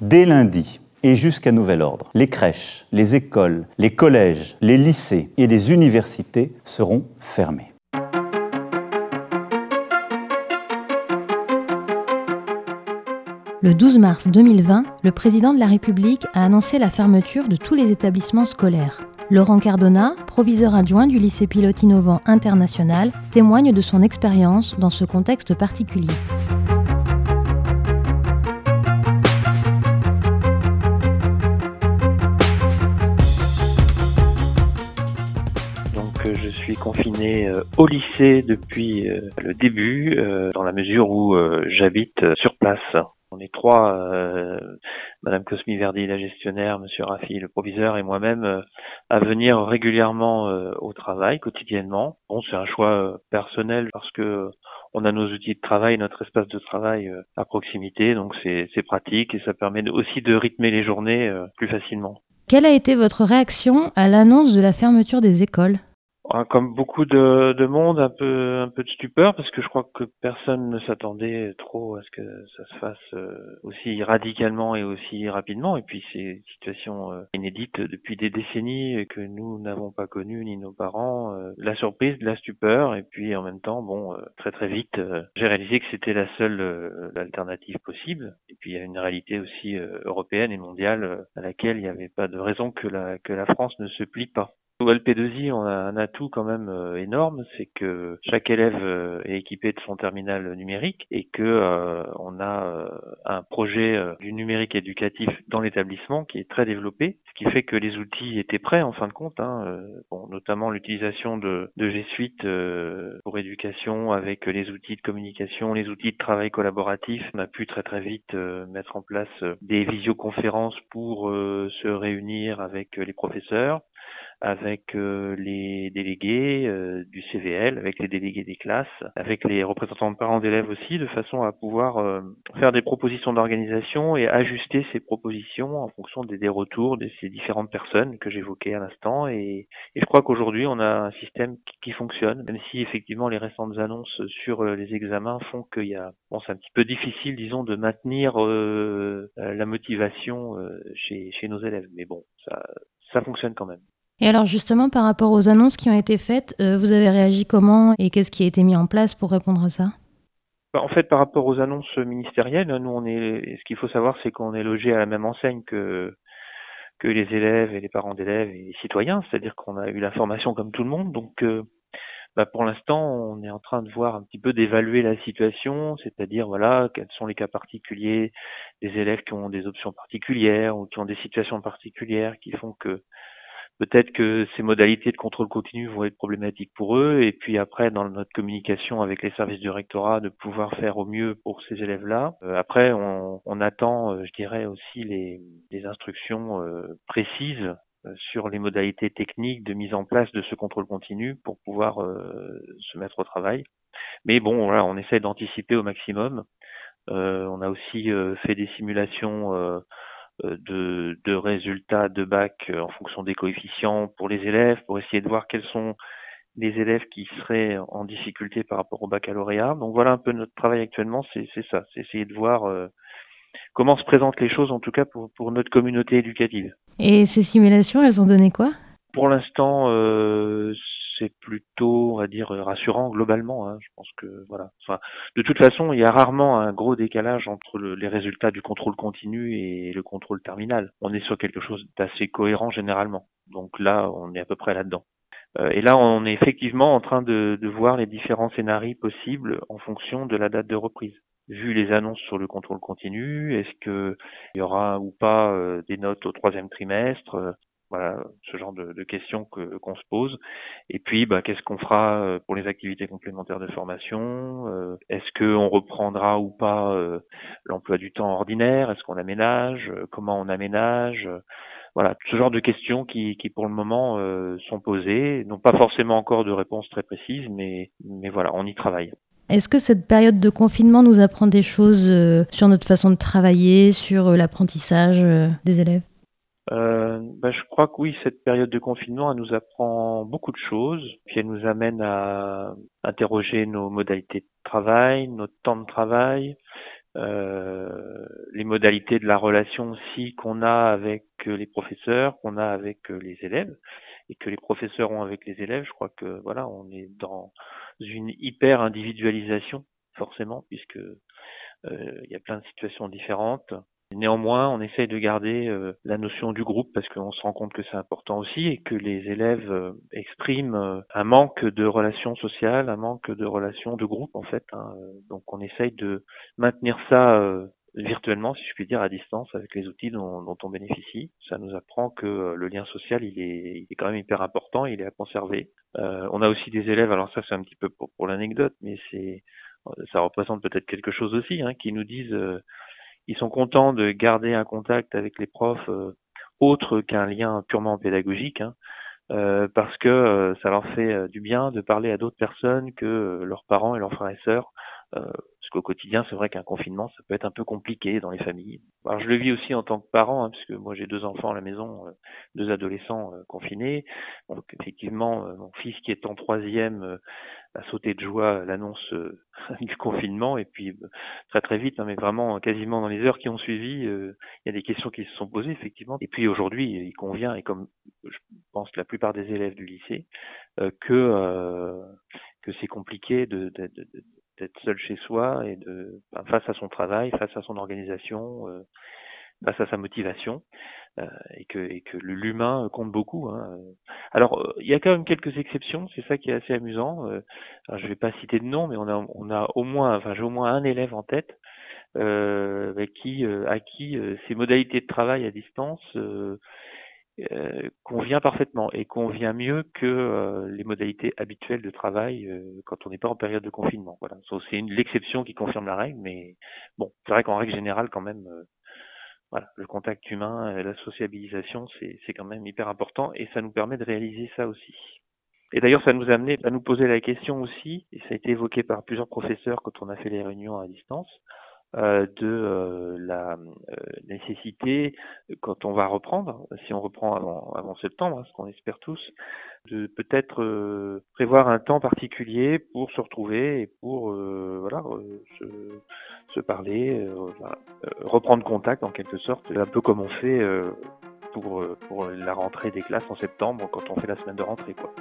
Dès lundi et jusqu'à nouvel ordre, les crèches, les écoles, les collèges, les lycées et les universités seront fermés. Le 12 mars 2020, le président de la République a annoncé la fermeture de tous les établissements scolaires. Laurent Cardona, proviseur adjoint du lycée pilote innovant international, témoigne de son expérience dans ce contexte particulier. Suis confiné euh, au lycée depuis euh, le début, dans la mesure où j'habite sur place. On est trois, euh, Madame Cosmi Verdi, la gestionnaire, Monsieur Raffi, le proviseur, et moi-même, euh, à venir régulièrement euh, au travail, quotidiennement. Bon, c'est un choix euh, personnel parce que on a nos outils de travail, notre espace de travail à proximité, donc c'est pratique et ça permet aussi de rythmer les journées plus facilement. Quelle a été votre réaction à l'annonce de la fermeture des écoles? Comme beaucoup de, de, monde, un peu un peu de stupeur parce que je crois que personne ne s'attendait trop à ce que ça se fasse euh, aussi radicalement et aussi rapidement. Et puis c'est une situation euh, inédite depuis des décennies que nous n'avons pas connu ni nos parents. Euh, la surprise, la stupeur et puis en même temps, bon, très très vite, j'ai réalisé que c'était la seule alternative possible. Et puis il y a une réalité aussi européenne et mondiale à laquelle il n'y avait pas de raison que la que la France ne se plie pas. Au LP2I, on a un atout quand même euh, énorme, c'est que chaque élève euh, est équipé de son terminal numérique et que euh, on a un projet du numérique éducatif dans l'établissement qui est très développé, ce qui fait que les outils étaient prêts en fin de compte, hein, bon, notamment l'utilisation de, de, G Suite pour éducation avec les outils de communication, les outils de travail collaboratif. On a pu très très vite mettre en place des visioconférences pour se réunir avec les professeurs avec euh, les délégués euh, du CVL, avec les délégués des classes, avec les représentants de parents d'élèves aussi, de façon à pouvoir euh, faire des propositions d'organisation et ajuster ces propositions en fonction des, des retours de ces différentes personnes que j'évoquais à l'instant. Et, et, je crois qu'aujourd'hui, on a un système qui, qui, fonctionne, même si effectivement les récentes annonces sur les examens font qu'il y a, bon, c'est un petit peu difficile, disons, de maintenir la motivation chez, chez nos élèves. Mais bon, ça, ça fonctionne quand même. Et alors justement, par rapport aux annonces qui ont été faites, euh, vous avez réagi comment et qu'est-ce qui a été mis en place pour répondre à ça? Bah, en fait, par rapport aux annonces ministérielles, nous, on est, ce qu'il faut savoir, c'est qu'on est logé à la même enseigne que que les élèves et les parents d'élèves et les citoyens, c'est-à-dire qu'on a eu l'information comme tout le monde. Donc, euh, bah, pour l'instant, on est en train de voir un petit peu d'évaluer la situation, c'est-à-dire voilà, quels sont les cas particuliers des élèves qui ont des options particulières ou qui ont des situations particulières qui font que Peut-être que ces modalités de contrôle continu vont être problématiques pour eux, et puis après, dans notre communication avec les services du rectorat, de pouvoir faire au mieux pour ces élèves-là. Euh, après, on, on attend, euh, je dirais aussi, les, les instructions euh, précises sur les modalités techniques de mise en place de ce contrôle continu pour pouvoir se mettre au travail. Mais bon, voilà, on essaie d'anticiper au maximum. on a aussi fait des simulations euh, de, de, résultats de bac euh, en fonction des coefficients pour les élèves, pour essayer de voir quels sont les élèves qui seraient en difficulté par rapport au baccalauréat. Donc voilà un peu notre travail actuellement, c'est ça, c'est essayer de voir euh, comment se présentent les choses en tout cas pour, pour notre communauté éducative. Et ces simulations, elles ont donné quoi? Pour l'instant, euh, c'est plutôt, on dire, rassurant globalement. Hein. Je pense que voilà. De toute façon, il y a rarement un gros décalage entre le, les résultats du contrôle continu et le contrôle terminal. On est sur quelque chose d'assez cohérent généralement. Donc là, on est à peu près là-dedans. Euh, et là, on est effectivement en train de, de voir les différents scénarios possibles en fonction de la date de reprise vu les annonces sur le contrôle continu, est-ce qu'il y aura ou pas euh, des notes au troisième trimestre voilà, ce genre de, de questions que, qu'on se pose. Et puis, bah, qu'est-ce qu'on fera euh, pour les activités complémentaires de formation euh, Est-ce qu'on reprendra ou pas euh, l'emploi du temps ordinaire? Est-ce qu'on aménage? Comment on aménage? Voilà, ce genre de questions qui, qui pour le moment sont posées, n'ont pas forcément encore de réponse très précise, mais, mais voilà, on y travaille. Est-ce que cette période de confinement nous apprend des choses sur notre façon de travailler, sur l'apprentissage des élèves? Euh, bah, je crois que oui, cette période de confinement, elle nous apprend beaucoup de choses, puis elle nous amène à interroger nos modalités de travail, notre temps de travail, les modalités de la relation aussi qu'on a avec les professeurs, qu'on a avec les élèves et que les professeurs ont avec les élèves. Je crois que voilà, on est dans une hyper individualisation forcément puisque il y a plein de situations différentes. Néanmoins, on essaye de garder euh, la notion du groupe parce qu'on se rend compte que c'est important aussi et que les élèves euh, expriment euh, un manque de relations sociales, un manque de relations de groupe en fait. Hein. Donc on essaye de maintenir ça virtuellement, si je puis dire, à distance avec les outils dont, dont on bénéficie. Ça nous apprend que le lien social, il est, il est, quand même hyper important, il est à conserver. on a aussi des élèves, alors ça c'est un petit peu pour, pour l'anecdote, mais c'est ça représente peut-être quelque chose aussi, hein, qui nous disent ils sont contents de garder un contact avec les profs euh, autre qu'un lien purement pédagogique, hein, euh, parce que euh, ça leur fait du bien de parler à d'autres personnes que leurs parents et leurs frères et sœurs. parce qu'au quotidien, c'est vrai qu'un confinement, ça peut être un peu compliqué dans les familles. Alors je le vis aussi en tant que parent, hein, parce que moi j'ai deux enfants à la maison, deux adolescents confinés. Donc effectivement, mon fils qui est en troisième a sauté de joie l'annonce euh, du confinement et puis euh, très très vite, hein, mais vraiment quasiment dans les heures qui ont suivi, euh, il y a des questions qui se sont posées effectivement. Et puis aujourd'hui, il convient, et comme je pense la plupart des élèves du lycée, que que c'est compliqué d'être seul chez soi et de face à son travail, face à son organisation, face à sa motivation. Euh, et que, et que l'humain compte beaucoup. Hein. Alors, euh, il y a quand même quelques exceptions, c'est ça qui est assez amusant. Euh, je ne vais pas citer de nom, mais on a, on a au moins, enfin, j'ai au moins un élève en tête euh, qui, à qui ces modalités de travail à distance convient parfaitement et convient mieux que les modalités habituelles de travail quand on n'est pas en période de confinement. Voilà, c'est l'exception qui confirme la règle, mais bon, c'est vrai qu'en règle générale, quand même, voilà, le contact humain, la sociabilisation, c'est quand même hyper important et ça nous permet de réaliser ça aussi. Et d'ailleurs, ça nous a amené à nous poser la question aussi, et ça a été évoqué par plusieurs professeurs quand on a fait les réunions à distance, euh, de euh, la euh, nécessité, quand on va reprendre, si on reprend avant, avant septembre, hein, ce qu'on espère tous, de peut-être prévoir un temps particulier pour se retrouver et pour voilà se, se, parler, reprendre contact en quelque sorte, un peu comme on fait pour, pour la rentrée des classes en septembre quand on fait la semaine de rentrée quoi.